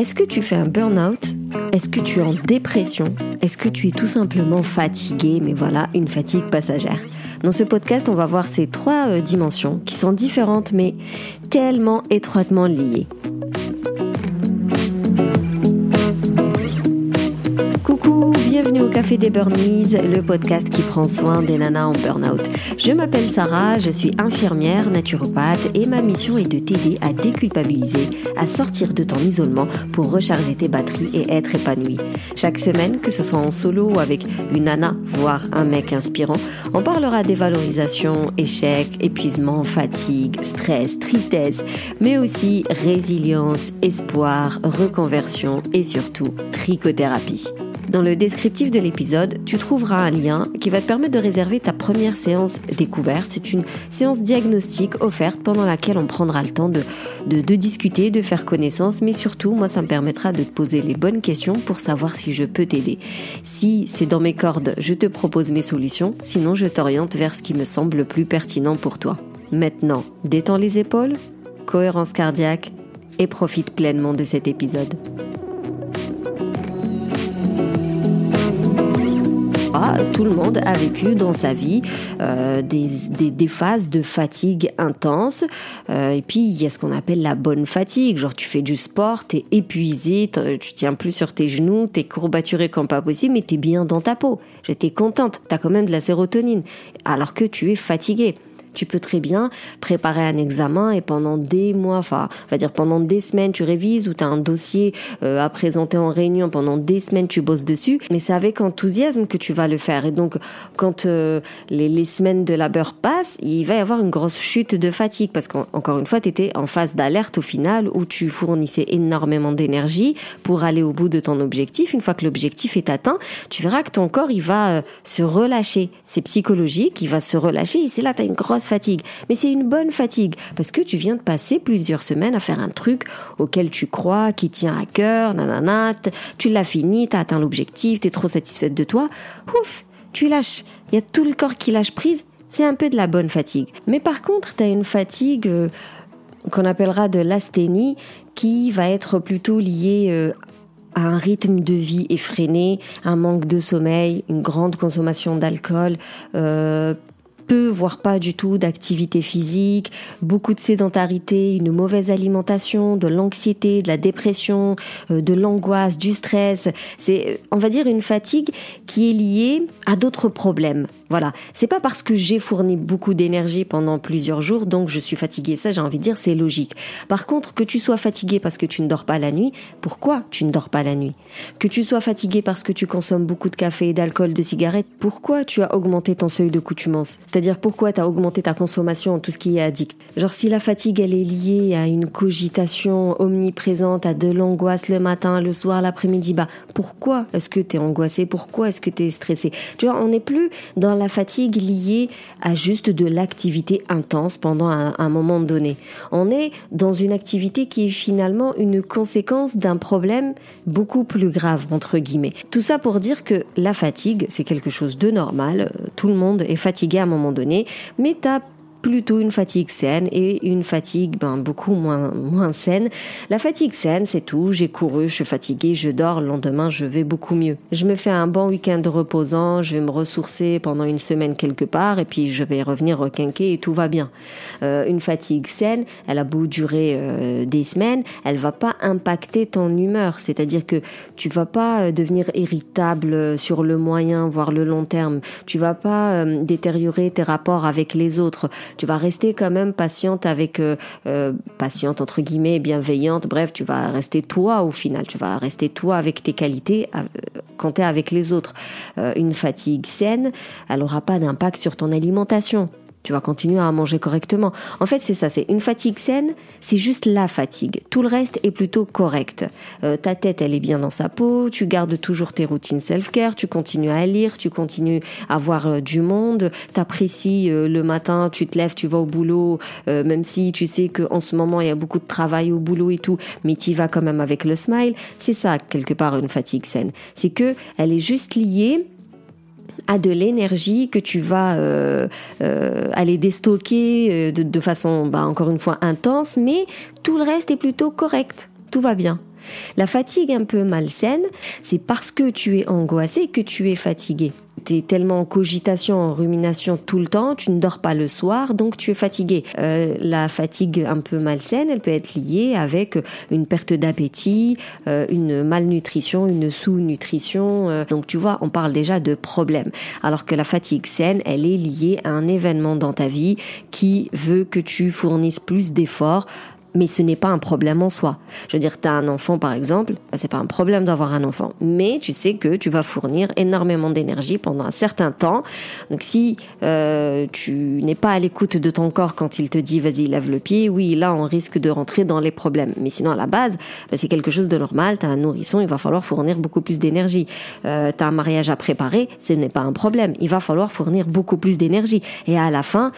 Est-ce que tu fais un burn-out? Est-ce que tu es en dépression? Est-ce que tu es tout simplement fatigué, mais voilà, une fatigue passagère. Dans ce podcast, on va voir ces trois euh, dimensions qui sont différentes mais tellement étroitement liées. Café des Burnies, le podcast qui prend soin des nanas en burn-out. Je m'appelle Sarah, je suis infirmière, naturopathe et ma mission est de t'aider à déculpabiliser, à sortir de ton isolement pour recharger tes batteries et être épanouie. Chaque semaine, que ce soit en solo ou avec une nana, voire un mec inspirant, on parlera des valorisations, échecs, épuisement, fatigue, stress, tristesse, mais aussi résilience, espoir, reconversion et surtout trichothérapie. Dans le descriptif de l'épisode, tu trouveras un lien qui va te permettre de réserver ta première séance découverte. C'est une séance diagnostique offerte pendant laquelle on prendra le temps de, de, de, discuter, de faire connaissance, mais surtout, moi, ça me permettra de te poser les bonnes questions pour savoir si je peux t'aider. Si c'est dans mes cordes, je te propose mes solutions, sinon je t'oriente vers ce qui me semble le plus pertinent pour toi. Maintenant, détends les épaules, cohérence cardiaque et profite pleinement de cet épisode. Tout le monde a vécu dans sa vie euh, des, phases de fatigue intense. Euh, et puis, il y a ce qu'on appelle la bonne fatigue. Genre, tu fais du sport, t'es épuisé, tu tiens plus sur tes genoux, t'es courbaturé comme pas possible, mais t'es bien dans ta peau. J'étais contente, t'as quand même de la sérotonine, alors que tu es fatigué. Tu peux très bien préparer un examen et pendant des mois, enfin, on va dire pendant des semaines, tu révises ou tu as un dossier euh, à présenter en réunion, pendant des semaines, tu bosses dessus, mais c'est avec enthousiasme que tu vas le faire. Et donc, quand euh, les, semaines de labeur passent, il va y avoir une grosse chute de fatigue parce qu'encore une fois, tu étais en phase d'alerte au final où tu fournissais énormément d'énergie pour aller au bout de ton objectif. Une fois que l'objectif est atteint, tu verras que ton corps, il va euh, se relâcher. C'est psychologique, il va se relâcher et c'est là, tu as une grosse fatigue, mais c'est une bonne fatigue parce que tu viens de passer plusieurs semaines à faire un truc auquel tu crois, qui tient à cœur, nanana, tu l'as fini, t'as atteint l'objectif, t'es trop satisfaite de toi, ouf, tu lâches. Il y a tout le corps qui lâche prise, c'est un peu de la bonne fatigue. Mais par contre, tu as une fatigue euh, qu'on appellera de l'asthénie qui va être plutôt liée euh, à un rythme de vie effréné, un manque de sommeil, une grande consommation d'alcool, euh, peu, voire pas du tout d'activité physique, beaucoup de sédentarité, une mauvaise alimentation, de l'anxiété, de la dépression, euh, de l'angoisse, du stress. C'est, on va dire, une fatigue qui est liée à d'autres problèmes. Voilà. C'est pas parce que j'ai fourni beaucoup d'énergie pendant plusieurs jours, donc je suis fatiguée. Ça, j'ai envie de dire, c'est logique. Par contre, que tu sois fatigué parce que tu ne dors pas la nuit, pourquoi tu ne dors pas la nuit? Que tu sois fatigué parce que tu consommes beaucoup de café, d'alcool, de cigarettes, pourquoi tu as augmenté ton seuil de coutumance? C'est-à-dire pourquoi tu as augmenté ta consommation, tout ce qui est addict? Genre si la fatigue, elle est liée à une cogitation omniprésente, à de l'angoisse le matin, le soir, l'après-midi, bah pourquoi est-ce que tu es angoissé? Pourquoi est-ce que tu es stressé? Tu vois, on n'est plus dans la fatigue liée à juste de l'activité intense pendant un, moment donné. On est dans une activité qui est finalement une conséquence d'un problème beaucoup plus grave, entre guillemets. Tout ça pour dire que la fatigue, c'est quelque chose de normal. Tout le monde est fatigué à un moment donné, mais t'as plutôt une fatigue saine et une fatigue ben, beaucoup moins, moins saine. La fatigue saine, c'est tout. J'ai couru, je suis fatiguée, je dors. Le lendemain, je vais beaucoup mieux. Je me fais un bon week-end reposant, je vais me ressourcer pendant une semaine quelque part et puis je vais revenir requinquer et tout va bien. Euh, une fatigue saine, elle a beau durer euh, des semaines, elle va pas impacter ton humeur. C'est-à-dire que tu vas pas euh, devenir irritable sur le moyen, voire le long terme. Tu vas pas euh, détériorer tes rapports avec les autres tu vas rester quand même patiente avec euh, euh, patiente entre guillemets, bienveillante. Bref, tu vas rester toi au final. Tu vas rester toi avec tes qualités euh, quand tu es avec les autres. une fatigue saine, elle aura pas d'impact sur ton alimentation. Tu vas continuer à manger correctement. En fait, c'est ça, c'est une fatigue saine, c'est juste la fatigue. Tout le reste est plutôt correct. Euh, ta tête, elle est bien dans sa peau, tu gardes toujours tes routines self-care, tu continues à lire, tu continues à voir euh, du monde, t'apprécies euh, le matin, tu te lèves, tu vas au boulot, euh, même si tu sais qu'en ce moment, il y a beaucoup de travail au boulot et tout, mais tu vas quand même avec le smile. C'est ça, quelque part, une fatigue saine. C'est que elle est juste liée à de l'énergie que tu vas euh, euh, aller déstocker euh, de, façon, bah, encore une fois, intense, mais tout le reste est plutôt correct. Tout va bien. La fatigue un peu malsaine, c'est parce que tu es angoissé que tu es fatigué tu es tellement en cogitation, en rumination tout le temps, tu ne dors pas le soir, donc tu es fatigué. Euh, la fatigue un peu malsaine, elle peut être liée avec une perte d'appétit, euh, une malnutrition, une sous-nutrition. Euh. donc tu vois, on parle déjà de problèmes. Alors que la fatigue saine, elle est liée à un événement dans ta vie qui veut que tu fournisses plus d'efforts mais ce n'est pas un problème en soi. Je veux dire, tu as un enfant par exemple, bah, c'est pas un problème d'avoir un enfant, mais tu sais que tu vas fournir énormément d'énergie pendant un certain temps. Donc si euh, tu n'es pas à l'écoute de ton corps quand il te dit vas-y lève le pied, oui là on risque de rentrer dans les problèmes. Mais sinon à la base, bah, c'est quelque chose de normal. Tu as un nourrisson, il va falloir fournir beaucoup plus d'énergie. Euh, tu as un mariage à préparer, ce n'est pas un problème. Il va falloir fournir beaucoup plus d'énergie. Et à la fin,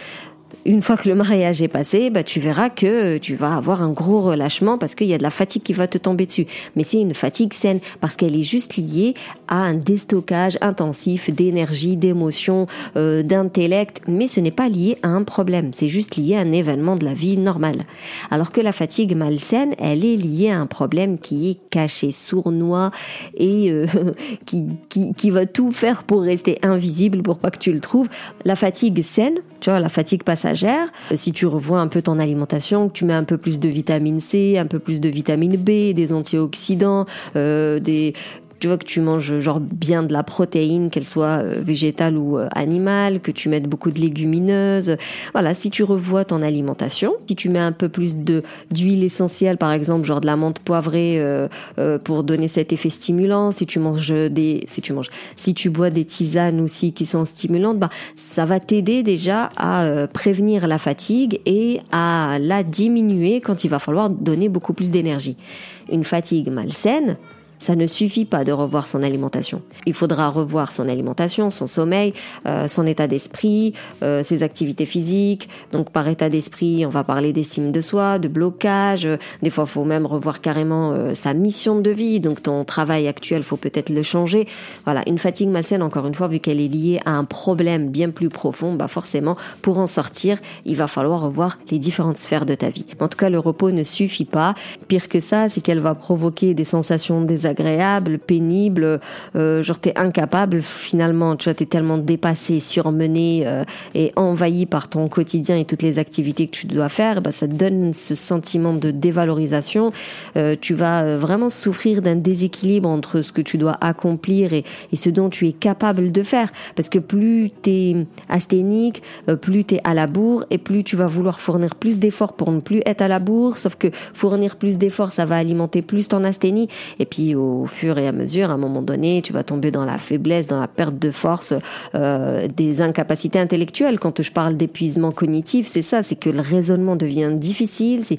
une fois que le mariage est passé, bah, tu verras que tu vas avoir un gros relâchement parce qu'il y a de la fatigue qui va te tomber dessus. Mais c'est une fatigue saine parce qu'elle est juste liée à un déstockage intensif d'énergie, d'émotion, euh, d'intellect. Mais ce n'est pas lié à un problème. C'est juste lié à un événement de la vie normale. Alors que la fatigue malsaine, elle est liée à un problème qui est caché, sournois et euh, qui, qui, qui va tout faire pour rester invisible pour pas que tu le trouves. La fatigue saine, tu vois, la fatigue passagère, si tu revois un peu ton alimentation, que tu mets un peu plus de vitamine C, un peu plus de vitamine B, des antioxydants, euh, des tu vois que tu manges genre bien de la protéine, qu'elle soit euh, végétale ou euh, animale, que tu mettes beaucoup de légumineuses. Voilà, si tu revois ton alimentation, si tu mets un peu plus de d'huile essentielle, par exemple, genre de la menthe poivrée euh, pour donner cet effet stimulant, si tu manges des, si tu manges, si tu bois des tisanes aussi qui sont stimulantes, bah ça va t'aider déjà à prévenir la fatigue et à la diminuer quand il va falloir donner beaucoup plus d'énergie. Une fatigue malsaine, ça ne suffit pas de revoir son alimentation. Il faudra revoir son alimentation, son sommeil, euh, son état d'esprit, euh, ses activités physiques. Donc par état d'esprit, on va parler d'estime de soi, de blocage. Des fois, faut même revoir carrément euh, sa mission de vie. Donc ton travail actuel, faut peut-être le changer. Voilà, une fatigue malsaine, encore une fois, vu qu'elle est liée à un problème bien plus profond, bah forcément, pour en sortir, il va falloir revoir les différentes sphères de ta vie. En tout cas, le repos ne suffit pas. Pire que ça, c'est qu'elle va provoquer des sensations désagréables agréable, pénible, euh, genre t'es incapable finalement, tu vois, t'es tellement dépassé, surmené euh, et envahi par ton quotidien et toutes les activités que tu dois faire, bah, ça te donne ce sentiment de dévalorisation. Euh, tu vas euh, vraiment souffrir d'un déséquilibre entre ce que tu dois accomplir et, ce dont tu es capable de faire, parce que plus t'es asthénique, plus t'es à la bourre et plus tu vas vouloir fournir plus d'efforts pour ne plus être à la bourre, sauf que fournir plus d'efforts, ça va alimenter plus ton asthénie et puis au fur et à mesure, à un moment donné, tu vas tomber dans la faiblesse, dans la perte de force, euh, des incapacités intellectuelles. Quand je parle d'épuisement cognitif, c'est ça, c'est que le raisonnement devient difficile. C'est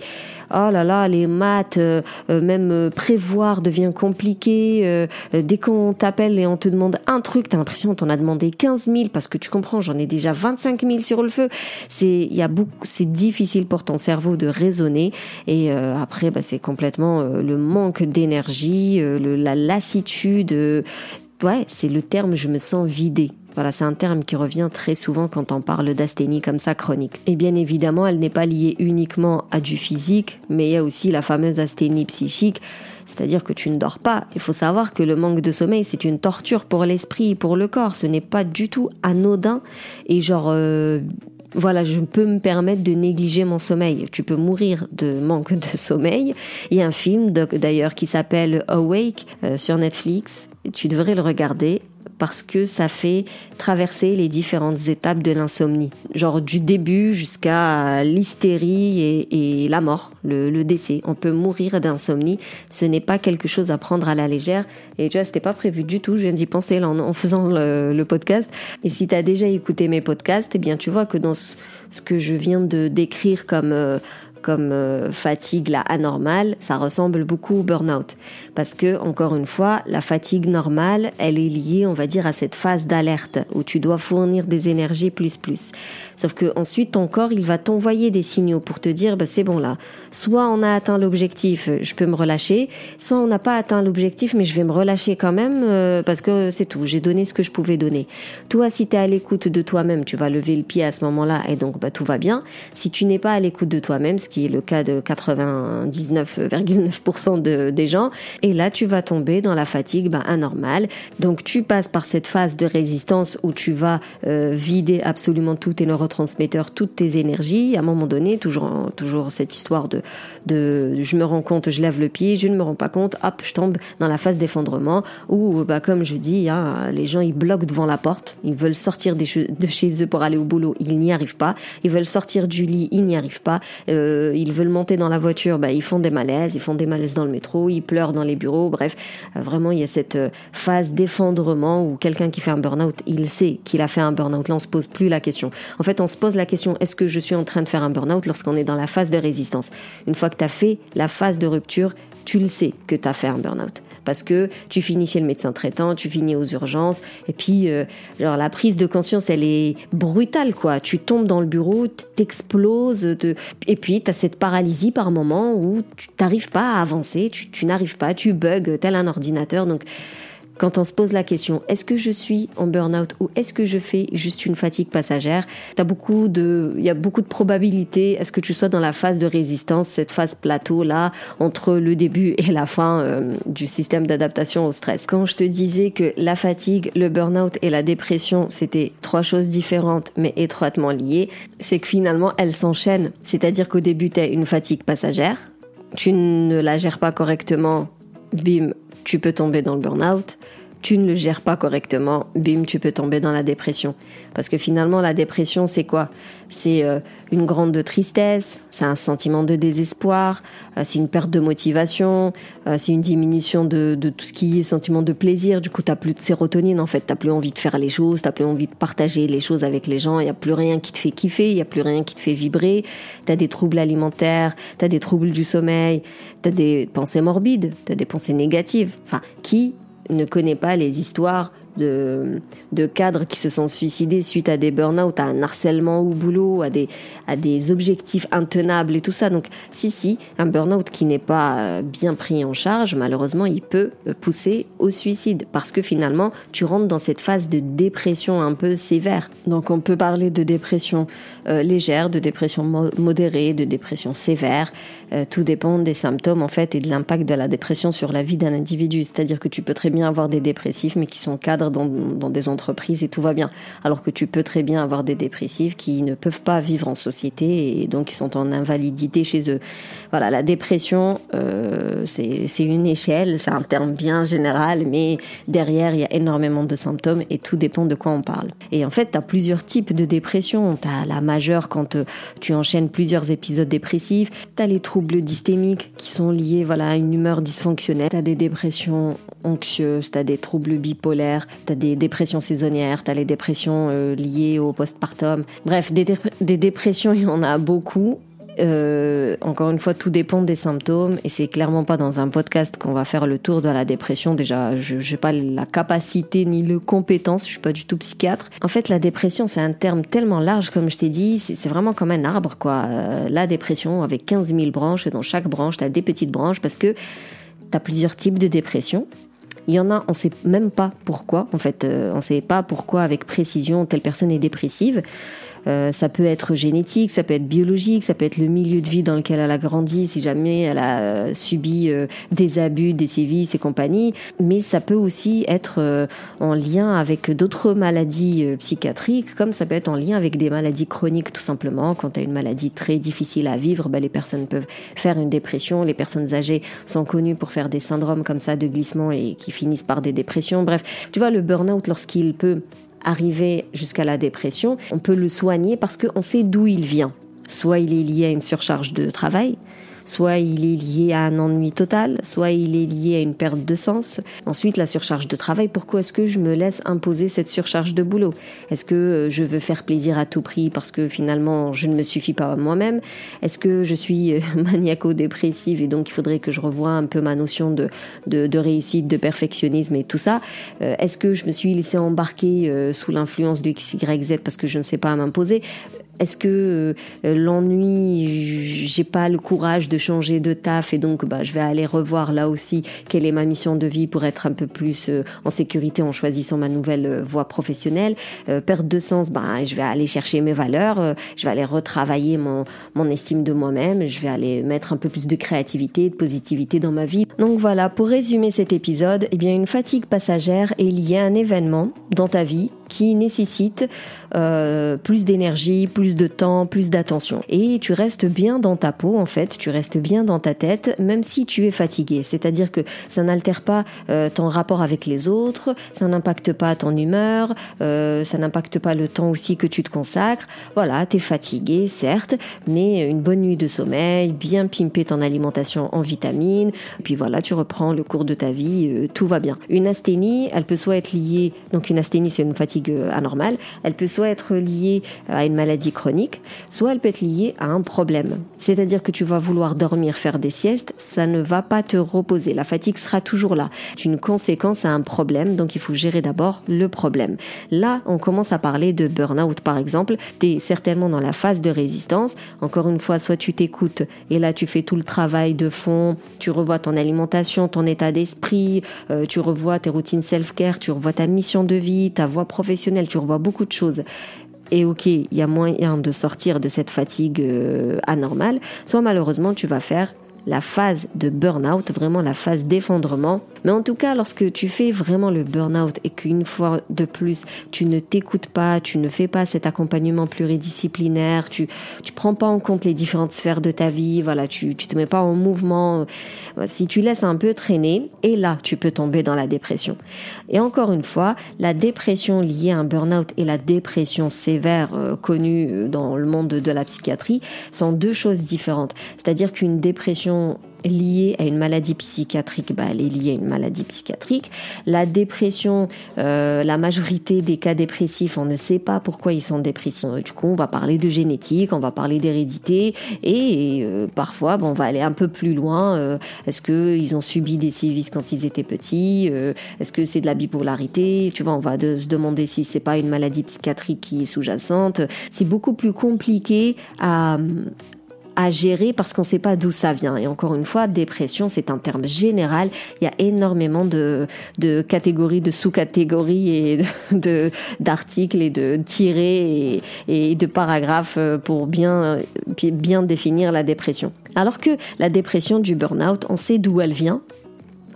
oh là là, les maths, euh, euh, même prévoir devient compliqué. dès qu'on t'appelle et on te demande un truc, t'as l'impression qu'on t'en a demandé 15 000 parce que tu comprends, j'en ai déjà 25 000 sur le feu. C'est il y a beaucoup, c'est difficile pour ton cerveau de raisonner et après, bah, c'est complètement le manque d'énergie la lassitude. Euh, ouais, c'est le terme je me sens vidé. Voilà, c'est un terme qui revient très souvent quand on parle d'asthénie comme ça chronique. Et bien évidemment, elle n'est pas liée uniquement à du physique, mais il y a aussi la fameuse asthénie psychique, c'est-à-dire que tu ne dors pas. Il faut savoir que le manque de sommeil, c'est une torture pour l'esprit pour le corps. Ce n'est pas du tout anodin et genre euh, voilà, je peux me permettre de négliger mon sommeil. Tu peux mourir de manque de sommeil. Il y a un film d'ailleurs qui s'appelle Awake euh, sur Netflix. Tu devrais le regarder parce que ça fait traverser les différentes étapes de l'insomnie, genre du début jusqu'à l'hystérie et, la mort, le, décès. On peut mourir d'insomnie, ce n'est pas quelque chose à prendre à la légère. Et tu vois, c'était pas prévu du tout, je viens d'y penser là, en, faisant le, podcast. Et si tu as déjà écouté mes podcasts, eh bien tu vois que dans ce, que je viens de décrire comme euh, comme euh, fatigue là anormale, ça ressemble beaucoup au burn-out parce que encore une fois, la fatigue normale, elle est liée, on va dire à cette phase d'alerte où tu dois fournir des énergies plus plus. Sauf que ensuite ton corps, il va t'envoyer des signaux pour te dire bah c'est bon là, soit on a atteint l'objectif, je peux me relâcher, soit on n'a pas atteint l'objectif mais je vais me relâcher quand même euh, parce que c'est tout, j'ai donné ce que je pouvais donner. Toi si tu es à l'écoute de toi-même, tu vas lever le pied à ce moment-là et donc bah tout va bien. Si tu n'es pas à l'écoute de toi-même, ce qui est le cas de 99,9% de, des gens. Et là, tu vas tomber dans la fatigue bah, anormale. Donc, tu passes par cette phase de résistance où tu vas euh, vider absolument tous tes neurotransmetteurs, toutes tes énergies. À un moment donné, toujours, toujours cette histoire de, je me rends compte, je lève le pied, je ne me rends pas compte, hop, je tombe dans la phase d'effondrement où, bah, comme je dis, hein, les gens, ils bloquent devant la porte. Ils veulent sortir de chez eux pour aller au boulot. Ils n'y arrivent pas. Ils veulent sortir du lit. Ils n'y arrivent pas. Euh, ils veulent monter dans la voiture. Bah, ils font des malaises. Ils font des malaises dans le métro. Ils pleurent dans les bureaux. Bref, euh, vraiment, il y a cette euh, phase d'effondrement où quelqu'un qui fait un burn-out, il sait qu'il a fait un burn-out. Là, on se pose plus la question. En fait, on se pose la question, est-ce que je suis en train de faire un burn-out lorsqu'on est dans la phase de résistance? Une fois que tu as fait la phase de rupture, tu le sais que tu as fait un burn-out parce que tu finis chez le médecin traitant, tu finis aux urgences, et puis euh, genre la prise de conscience, elle est brutale quoi. Tu tombes dans le bureau, t'exploses, te... et puis tu as cette paralysie par moment où tu n'arrives pas à avancer, tu, tu n'arrives pas, tu bugs tel un ordinateur, donc quand on se pose la question est-ce que je suis en burn-out ou est-ce que je fais juste une fatigue passagère, as beaucoup de, il y a beaucoup de probabilités est-ce que tu sois dans la phase de résistance, cette phase plateau là entre le début et la fin euh, du système d'adaptation au stress. Quand je te disais que la fatigue, le burn-out et la dépression c'était trois choses différentes mais étroitement liées, c'est que finalement elles s'enchaînent. C'est-à-dire qu'au début tu as une fatigue passagère, tu ne la gères pas correctement, bim, tu peux tomber dans le burn-out. Tu ne le gères pas correctement, bim, tu peux tomber dans la dépression. Parce que finalement, la dépression, c'est quoi? C'est euh, une grande tristesse, c'est un sentiment de désespoir, euh, c'est une perte de motivation, euh, c'est une diminution de, tout ce qui est sentiment de plaisir. Du coup, t'as plus de sérotonine en fait, t'as plus envie de faire les choses, t'as plus envie de partager les choses avec les gens. Il y a plus rien qui te fait kiffer, il y a plus rien qui te fait vibrer. T'as des troubles alimentaires, t'as des troubles du sommeil, t'as des pensées morbides, t'as des pensées négatives. Enfin, qui ne connaît pas les histoires de, de cadres qui se sont suicidés suite à des burn-out, à un harcèlement au boulot, à des, à des objectifs intenables et tout ça. Donc, si, si, un burn-out qui n'est pas euh, bien pris en charge, malheureusement, il peut euh, pousser au suicide parce que finalement, tu rentres dans cette phase de dépression un peu sévère. Donc, on peut parler de dépression euh, légère, de dépression modérée, de dépression sévère. Tout dépend des symptômes, en fait, et de l'impact de la dépression sur la vie d'un individu. C'est-à-dire que tu peux très bien avoir des dépressifs, mais qui sont cadres dans, des entreprises et tout va bien. Alors que tu peux très bien avoir des dépressifs qui ne peuvent pas vivre en société et donc qui sont en invalidité chez eux. Voilà, la dépression, euh, c'est une échelle, c'est un terme bien général, mais derrière, il y a énormément de symptômes et tout dépend de quoi on parle. Et en fait, tu as plusieurs types de dépression. Tu as la majeure quand euh, tu enchaînes plusieurs épisodes dépressifs. Tu as les troubles dystémiques qui sont liés voilà, à une humeur dysfonctionnelle. Tu as des dépressions anxieuses, tu as des troubles bipolaires, T'as des dépressions saisonnières, t'as les dépressions euh, liées au postpartum. Bref, des, dépressions, il y en a beaucoup. Euh, encore une fois, tout dépend des symptômes et c'est clairement pas dans un podcast qu'on va faire le tour de la dépression. Déjà, je n'ai pas la capacité ni le compétence, je suis pas du tout psychiatre. En fait, la dépression, c'est un terme tellement large, comme je t'ai dit, c'est vraiment comme un arbre, quoi. Euh, la dépression avec 15 000 branches et dans chaque branche, tu as des petites branches parce que tu as plusieurs types de dépression. Il y en a, on sait même pas pourquoi. En fait, euh, on sait pas pourquoi avec précision telle personne est dépressive. Euh, ça peut être génétique, ça peut être biologique, ça peut être le milieu de vie dans lequel elle a grandi, si jamais elle a euh, subi euh, des abus, des sévices et compagnie. Mais ça peut aussi être en lien avec d'autres maladies psychiatriques, comme ça peut être en lien avec des maladies chroniques tout simplement. Quand tu as une maladie très difficile à vivre, ben, les personnes peuvent faire une dépression. Les personnes âgées sont connues pour faire des syndromes comme ça de glissement et qui finissent par des dépressions. Bref, tu vois, le burn-out, lorsqu'il peut arriver jusqu'à la dépression, on peut le soigner parce qu'on sait d'où il vient. Soit il est lié à une surcharge de travail, soit il est lié à un ennui total, soit il est lié à une perte de sens. Ensuite, la surcharge de travail, pourquoi est-ce que je me laisse imposer cette surcharge de boulot? Est-ce que euh, je veux faire plaisir à tout prix parce que finalement je ne me suffis pas moi-même? Est-ce que je suis euh, maniaco-dépressive et donc il faudrait que je revoie un peu ma notion de, réussite, de perfectionnisme et tout ça? Euh, Est-ce que je me suis laissé embarquer sous l'influence de X, Y, Z parce que je ne sais pas m'imposer? Est-ce que euh, l'ennui, j'ai pas le courage de changer de taf et donc bah, je vais aller revoir là aussi quelle est ma mission de vie pour être un peu plus euh, en sécurité en choisissant ma nouvelle euh, voie professionnelle? perte de sens, bah, je vais aller chercher mes valeurs, je vais aller retravailler mon, mon estime de moi-même, je vais aller mettre un peu plus de créativité, de positivité dans ma vie. Donc voilà, pour résumer cet épisode, eh bien une fatigue passagère est liée à un événement dans ta vie qui nécessite euh, plus d'énergie, plus de temps, plus d'attention. Et tu restes bien dans ta peau, en fait, tu restes bien dans ta tête, même si tu es fatigué. C'est-à-dire que ça n'altère pas euh, ton rapport avec les autres, ça n'impacte pas ton humeur, euh, ça n'impacte pas le temps aussi que tu te consacres. Voilà, tu es fatigué, certes, mais une bonne nuit de sommeil, bien pimper ton alimentation en vitamines, puis voilà, tu reprends le cours de ta vie, tout va bien. Une asthénie, elle peut soit être liée, donc une asthénie c'est une fatigue euh, anormale, elle peut soit être liée à une maladie chronique, soit elle peut être liée à un problème. C'est-à-dire que tu vas vouloir dormir, faire des siestes, ça ne va pas te reposer. La fatigue sera toujours là. C'est une conséquence à un problème, donc il faut gérer d'abord le problème. Là, on commence à parler de burn-out par exemple. Tu es certainement dans la phase de résistance. Encore une fois, soit tu t'écoutes et là tu fais tout le travail de fond, tu revois ton alimentation, ton état d'esprit, euh, tu revois tes routines self-care, tu revois ta mission de vie, ta voie professionnelle tu revois beaucoup de choses. Et ok, il y a moyen de sortir de cette fatigue euh, anormale, soit malheureusement tu vas faire la phase de burn-out, vraiment la phase d'effondrement. Mais en tout cas, lorsque tu fais vraiment le burn-out et qu'une fois de plus, tu ne t'écoutes pas, tu ne fais pas cet accompagnement pluridisciplinaire, tu tu prends pas en compte les différentes sphères de ta vie, voilà, tu tu te mets pas en mouvement, euh, si tu laisses un peu traîner, et là, tu peux tomber dans la dépression. Et encore une fois, la dépression liée à un burn-out et la dépression sévère euh, connue euh, dans le monde de la psychiatrie sont deux choses différentes. C'est-à-dire qu'une dépression liée à une maladie psychiatrique, bah, elle est liée à une maladie psychiatrique. La dépression, euh, la majorité des cas dépressifs, on ne sait pas pourquoi ils sont dépressifs. Du coup, on va parler de génétique, on va parler d'hérédité, et euh, parfois, on va aller un peu plus loin. Euh, est-ce que ils ont subi des sévices quand ils étaient petits Est-ce que c'est de la bipolarité Tu vois, on va se demander si c'est pas une maladie psychiatrique qui est sous-jacente. C'est beaucoup plus compliqué à à gérer parce qu'on ne sait pas d'où ça vient. Et encore une fois, dépression, c'est un terme général. Il y a énormément de, de catégories, de sous-catégories et de, d'articles et de tirés et, de paragraphes pour bien, bien définir la dépression. Alors que la dépression du burn-out, on sait d'où elle vient,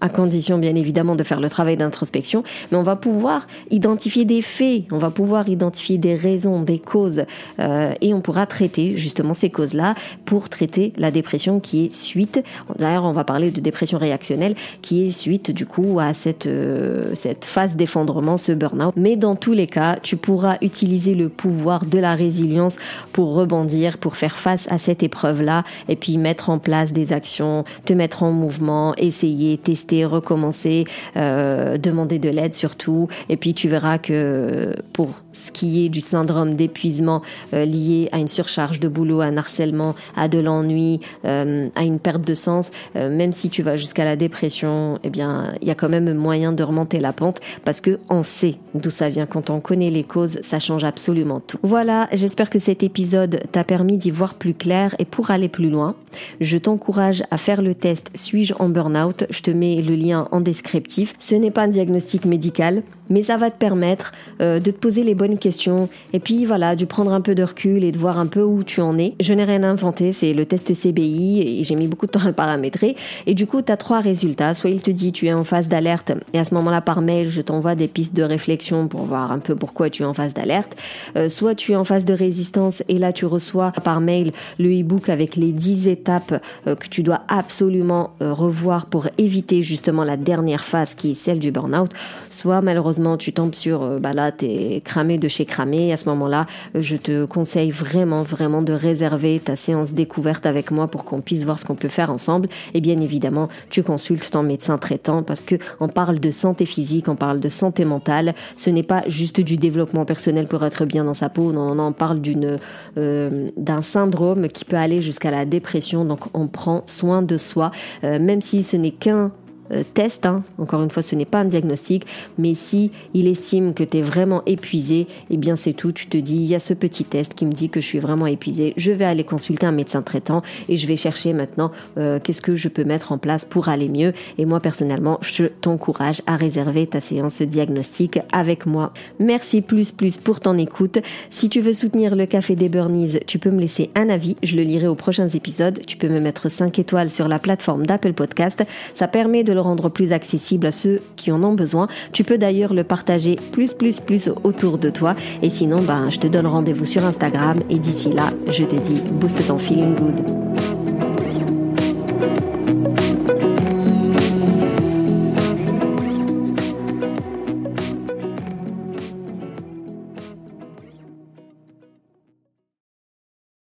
à condition bien évidemment de faire le travail d'introspection, mais on va pouvoir identifier des faits, on va pouvoir identifier des raisons, des causes, euh, et on pourra traiter justement ces causes-là pour traiter la dépression qui est suite. D'ailleurs, on va parler de dépression réactionnelle qui est suite du coup à cette euh, cette phase d'effondrement, ce burn-out. Mais dans tous les cas, tu pourras utiliser le pouvoir de la résilience pour rebondir, pour faire face à cette épreuve-là, et puis mettre en place des actions, te mettre en mouvement, essayer, tester recommencer, euh, demander de l'aide surtout. Et puis tu verras que pour ce qui est du syndrome d'épuisement euh, lié à une surcharge de boulot, à un harcèlement, à de l'ennui, euh, à une perte de sens, même si tu vas jusqu'à la dépression, eh bien il y a quand même moyen de remonter la pente parce que on sait d'où ça vient. Quand on connaît les causes, ça change absolument tout. Voilà, j'espère que cet épisode t'a permis d'y voir plus clair et pour aller plus loin, je t'encourage à faire le test Suis-je en burn-out? Je te mets le lien en descriptif. Ce n'est pas un diagnostic médical, mais ça va te permettre euh, de te poser les bonnes questions et puis voilà, de prendre un peu de recul et de voir un peu où tu en es. Je n'ai rien inventé, c'est le test CBI et j'ai mis beaucoup de temps à le paramétrer. Et du coup, tu as trois résultats. Soit il te dit tu es en phase d'alerte et à ce moment-là par mail, je t'envoie des pistes de réflexion pour voir un peu pourquoi tu es en phase d'alerte. Euh, soit tu es en phase de résistance et là tu reçois par mail le e-book avec les 10 étapes euh, que tu dois absolument revoir pour éviter justement la dernière phase qui est celle du burn-out. Soit malheureusement tu tombes sur, euh, bah là t'es cramé de chez cramé. À ce moment-là, euh, je te conseille vraiment, vraiment de réserver ta séance découverte avec moi pour qu'on puisse voir ce qu'on peut faire ensemble. Et bien évidemment, tu consultes ton médecin traitant parce que on parle de santé physique, on parle de santé mentale. Ce n'est pas juste du développement personnel pour être bien dans sa peau. Non, non, on parle d'une euh, d'un syndrome qui peut aller jusqu'à la dépression. Donc on prend soin de soi, même si ce n'est qu'un euh, test, hein. encore une fois ce n'est pas un diagnostic, mais si il estime que tu es vraiment épuisé, eh bien c'est tout, tu te dis il y a ce petit test qui me dit que je suis vraiment épuisé, je vais aller consulter un médecin traitant et je vais chercher maintenant euh, qu'est-ce que je peux mettre en place pour aller mieux et moi personnellement je t'encourage à réserver ta séance diagnostique avec moi. Merci plus plus pour ton écoute. Si tu veux soutenir le Café des Burnies, tu peux me laisser un avis, je le lirai aux prochains épisodes, tu peux me mettre 5 étoiles sur la plateforme d'Apple Podcast, ça permet de le rendre plus accessible à ceux qui en ont besoin. Tu peux d'ailleurs le partager plus plus plus autour de toi et sinon ben je te donne rendez-vous sur Instagram et d'ici là, je te dis booste ton feeling good.